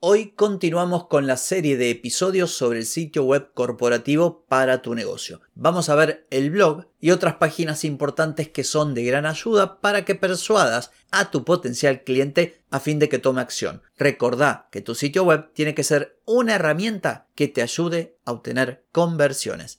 Hoy continuamos con la serie de episodios sobre el sitio web corporativo para tu negocio. Vamos a ver el blog y otras páginas importantes que son de gran ayuda para que persuadas a tu potencial cliente a fin de que tome acción. Recordá que tu sitio web tiene que ser una herramienta que te ayude a obtener conversiones.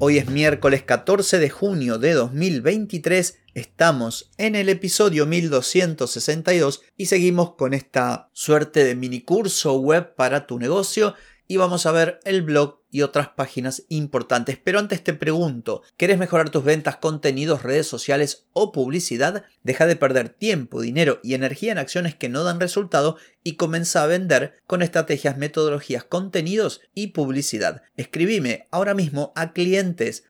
Hoy es miércoles 14 de junio de 2023 Estamos en el episodio 1262 y seguimos con esta suerte de mini curso web para tu negocio y vamos a ver el blog y otras páginas importantes. Pero antes te pregunto, ¿quieres mejorar tus ventas, contenidos, redes sociales o publicidad? Deja de perder tiempo, dinero y energía en acciones que no dan resultado y comienza a vender con estrategias, metodologías, contenidos y publicidad. Escribime ahora mismo a clientes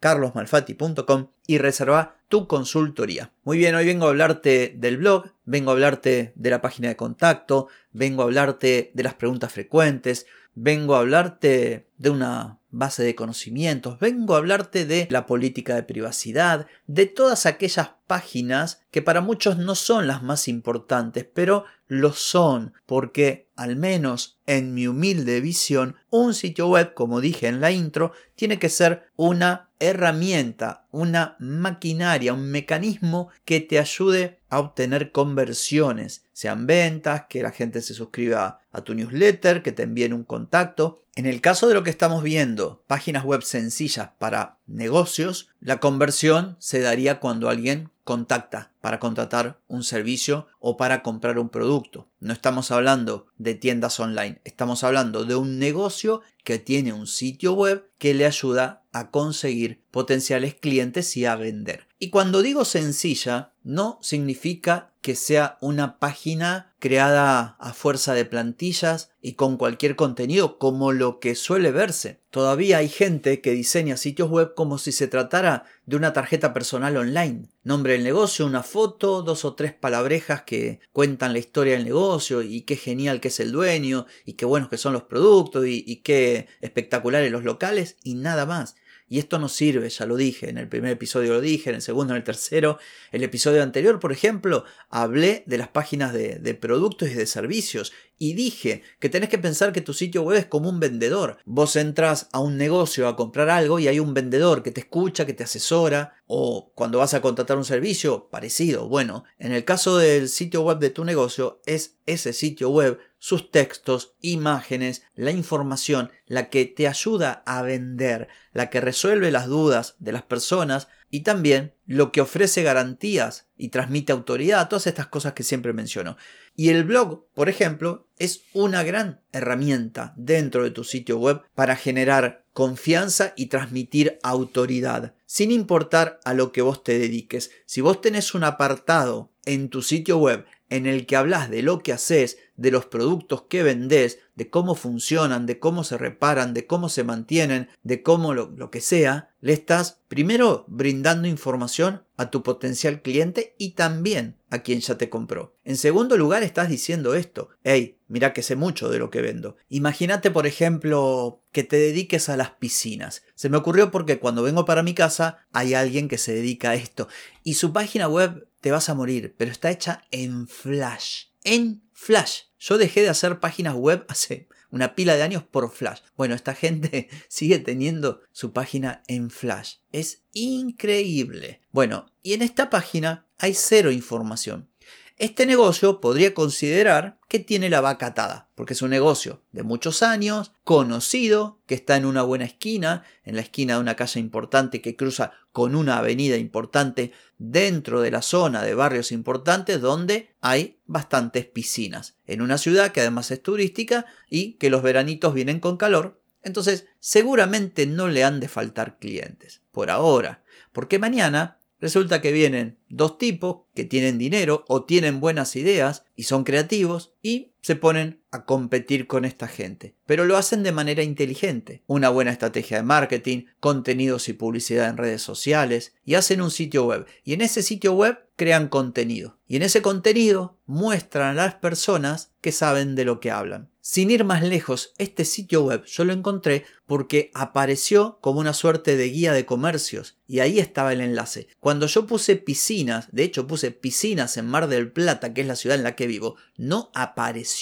carlosmalfati.com y reserva tu consultoría. Muy bien, hoy vengo a hablarte del blog, vengo a hablarte de la página de contacto, vengo a hablarte de las preguntas frecuentes, vengo a hablarte de una base de conocimientos, vengo a hablarte de la política de privacidad, de todas aquellas páginas que para muchos no son las más importantes, pero lo son porque, al menos en mi humilde visión, un sitio web, como dije en la intro, tiene que ser una herramienta, una maquinaria, un mecanismo que te ayude a obtener conversiones, sean ventas, que la gente se suscriba a tu newsletter, que te envíen un contacto. En el caso de lo que estamos viendo, páginas web sencillas para negocios, la conversión se daría cuando alguien contacta para contratar un servicio o para comprar un producto. No estamos hablando de tiendas online, estamos hablando de un negocio que tiene un sitio web que le ayuda a conseguir potenciales clientes y a vender. Y cuando digo sencilla, no significa que sea una página creada a fuerza de plantillas y con cualquier contenido como lo que suele verse. Todavía hay gente que diseña sitios web como si se tratara de una tarjeta personal online. Nombre del negocio, una foto, dos o tres palabrejas que cuentan la historia del negocio y qué genial que es el dueño y qué buenos que son los productos y, y qué espectaculares los locales y nada más. Y esto no sirve, ya lo dije, en el primer episodio lo dije, en el segundo, en el tercero. El episodio anterior, por ejemplo, hablé de las páginas de, de, productos y de servicios y dije que tenés que pensar que tu sitio web es como un vendedor. Vos entras a un negocio a comprar algo y hay un vendedor que te escucha, que te asesora, o cuando vas a contratar un servicio, parecido. Bueno, en el caso del sitio web de tu negocio, es ese sitio web sus textos, imágenes, la información, la que te ayuda a vender, la que resuelve las dudas de las personas y también lo que ofrece garantías y transmite autoridad, todas estas cosas que siempre menciono. Y el blog, por ejemplo, es una gran herramienta dentro de tu sitio web para generar confianza y transmitir autoridad, sin importar a lo que vos te dediques. Si vos tenés un apartado en tu sitio web en el que hablas de lo que haces, de los productos que vendes, de cómo funcionan, de cómo se reparan, de cómo se mantienen, de cómo lo, lo, que sea, le estás primero brindando información a tu potencial cliente y también a quien ya te compró. En segundo lugar, estás diciendo esto, hey, mira que sé mucho de lo que vendo. Imagínate, por ejemplo, que te dediques a las piscinas. Se me ocurrió porque cuando vengo para mi casa hay alguien que se dedica a esto y su página web te vas a morir, pero está hecha en Flash. En Flash. Yo dejé de hacer páginas web hace una pila de años por Flash. Bueno, esta gente sigue teniendo su página en Flash. Es increíble. Bueno, y en esta página hay cero información. Este negocio podría considerar que tiene la vaca atada, porque es un negocio de muchos años, conocido, que está en una buena esquina, en la esquina de una calle importante que cruza con una avenida importante dentro de la zona de barrios importantes donde hay bastantes piscinas, en una ciudad que además es turística y que los veranitos vienen con calor, entonces seguramente no le han de faltar clientes, por ahora, porque mañana Resulta que vienen dos tipos que tienen dinero o tienen buenas ideas y son creativos y se ponen a competir con esta gente. Pero lo hacen de manera inteligente. Una buena estrategia de marketing, contenidos y publicidad en redes sociales y hacen un sitio web. Y en ese sitio web crean contenido. Y en ese contenido muestran a las personas que saben de lo que hablan. Sin ir más lejos, este sitio web yo lo encontré porque apareció como una suerte de guía de comercios y ahí estaba el enlace. Cuando yo puse piscinas, de hecho puse piscinas en Mar del Plata, que es la ciudad en la que vivo, no apareció.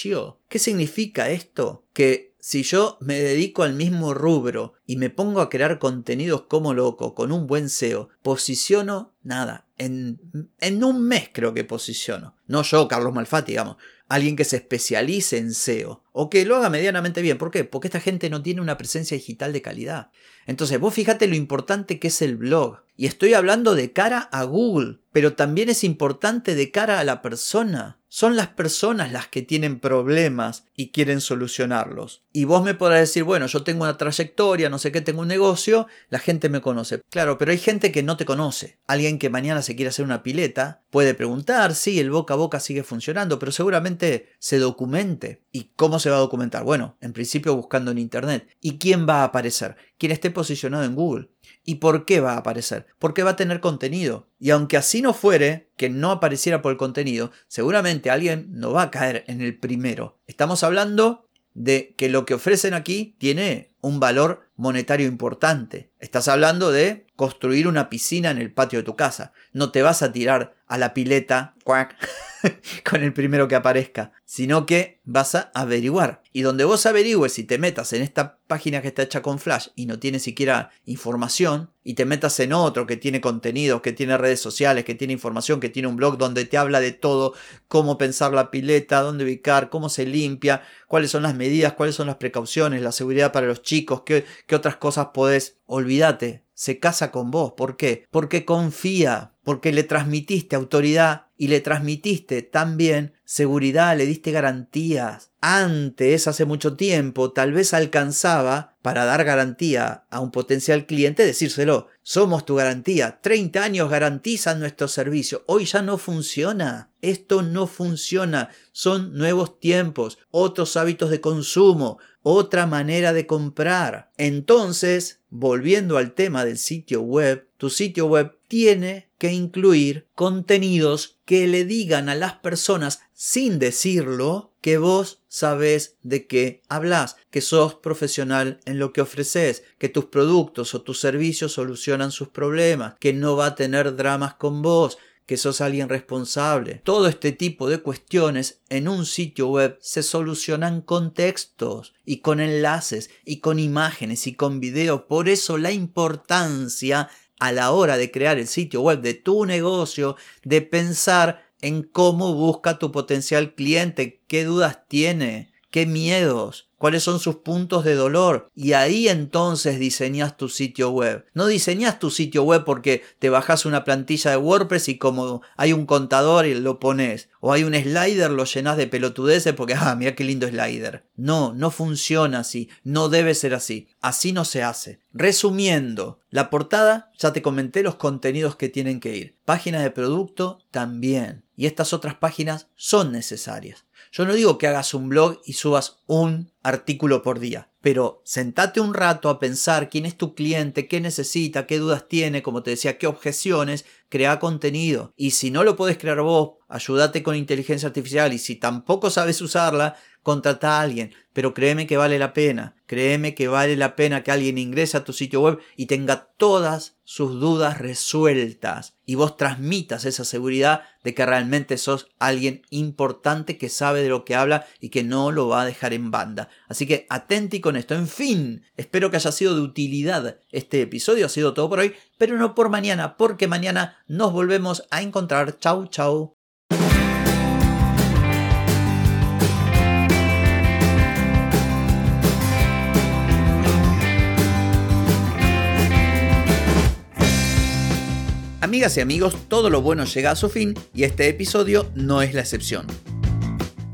¿Qué significa esto? Que si yo me dedico al mismo rubro y me pongo a crear contenidos como loco, con un buen SEO, posiciono nada. En, en un mes creo que posiciono. No yo, Carlos Malfatti, digamos. Alguien que se especialice en SEO. O que lo haga medianamente bien. ¿Por qué? Porque esta gente no tiene una presencia digital de calidad. Entonces, vos fíjate lo importante que es el blog. Y estoy hablando de cara a Google, pero también es importante de cara a la persona. Son las personas las que tienen problemas y quieren solucionarlos. Y vos me podrás decir, bueno, yo tengo una trayectoria, no sé qué, tengo un negocio, la gente me conoce. Claro, pero hay gente que no te conoce. Alguien que mañana se quiere hacer una pileta puede preguntar, sí, el boca a boca sigue funcionando, pero seguramente se documente. ¿Y cómo se va a documentar? Bueno, en principio buscando en Internet. ¿Y quién va a aparecer? Quien esté posicionado en Google. ¿Y por qué va a aparecer? Porque va a tener contenido. Y aunque así no fuere, que no apareciera por el contenido, seguramente alguien no va a caer en el primero. Estamos hablando de que lo que ofrecen aquí tiene un valor monetario importante. Estás hablando de construir una piscina en el patio de tu casa. No te vas a tirar a la pileta con el primero que aparezca, sino que vas a averiguar. Y donde vos averigües si te metas en esta página que está hecha con Flash y no tiene siquiera información, y te metas en otro que tiene contenidos, que tiene redes sociales, que tiene información, que tiene un blog donde te habla de todo, cómo pensar la pileta, dónde ubicar, cómo se limpia, cuáles son las medidas, cuáles son las precauciones, la seguridad para los chicos, qué, qué otras cosas podés. Olvídate, se casa con vos. ¿Por qué? Porque confía, porque le transmitiste autoridad y le transmitiste también seguridad, le diste garantías. Antes, hace mucho tiempo, tal vez alcanzaba para dar garantía a un potencial cliente decírselo. Somos tu garantía. 30 años garantizan nuestro servicio. Hoy ya no funciona. Esto no funciona. Son nuevos tiempos, otros hábitos de consumo, otra manera de comprar. Entonces, volviendo al tema del sitio web, tu sitio web tiene que incluir contenidos que le digan a las personas sin decirlo que vos sabes de qué hablas, que sos profesional en lo que ofreces, que tus productos o tus servicios solucionan sus problemas, que no va a tener dramas con vos, que sos alguien responsable. Todo este tipo de cuestiones en un sitio web se solucionan con textos y con enlaces y con imágenes y con video. Por eso la importancia a la hora de crear el sitio web de tu negocio, de pensar en cómo busca tu potencial cliente, qué dudas tiene, qué miedos, cuáles son sus puntos de dolor. Y ahí entonces diseñas tu sitio web. No diseñas tu sitio web porque te bajas una plantilla de WordPress y como hay un contador y lo pones. O hay un slider, lo llenas de pelotudeces porque, ah, mira qué lindo slider. No, no funciona así. No debe ser así. Así no se hace. Resumiendo, la portada, ya te comenté los contenidos que tienen que ir. Página de producto también. Y estas otras páginas son necesarias. Yo no digo que hagas un blog y subas un artículo por día, pero sentate un rato a pensar quién es tu cliente, qué necesita, qué dudas tiene, como te decía, qué objeciones, crea contenido. Y si no lo puedes crear vos, ayúdate con inteligencia artificial. Y si tampoco sabes usarla, contrata a alguien, pero créeme que vale la pena, créeme que vale la pena que alguien ingrese a tu sitio web y tenga todas sus dudas resueltas. Y vos transmitas esa seguridad de que realmente sos alguien importante que sabe de lo que habla y que no lo va a dejar en banda. Así que atenti con esto. En fin, espero que haya sido de utilidad este episodio, ha sido todo por hoy, pero no por mañana, porque mañana nos volvemos a encontrar. Chau, chau. Amigas y amigos, todo lo bueno llega a su fin y este episodio no es la excepción.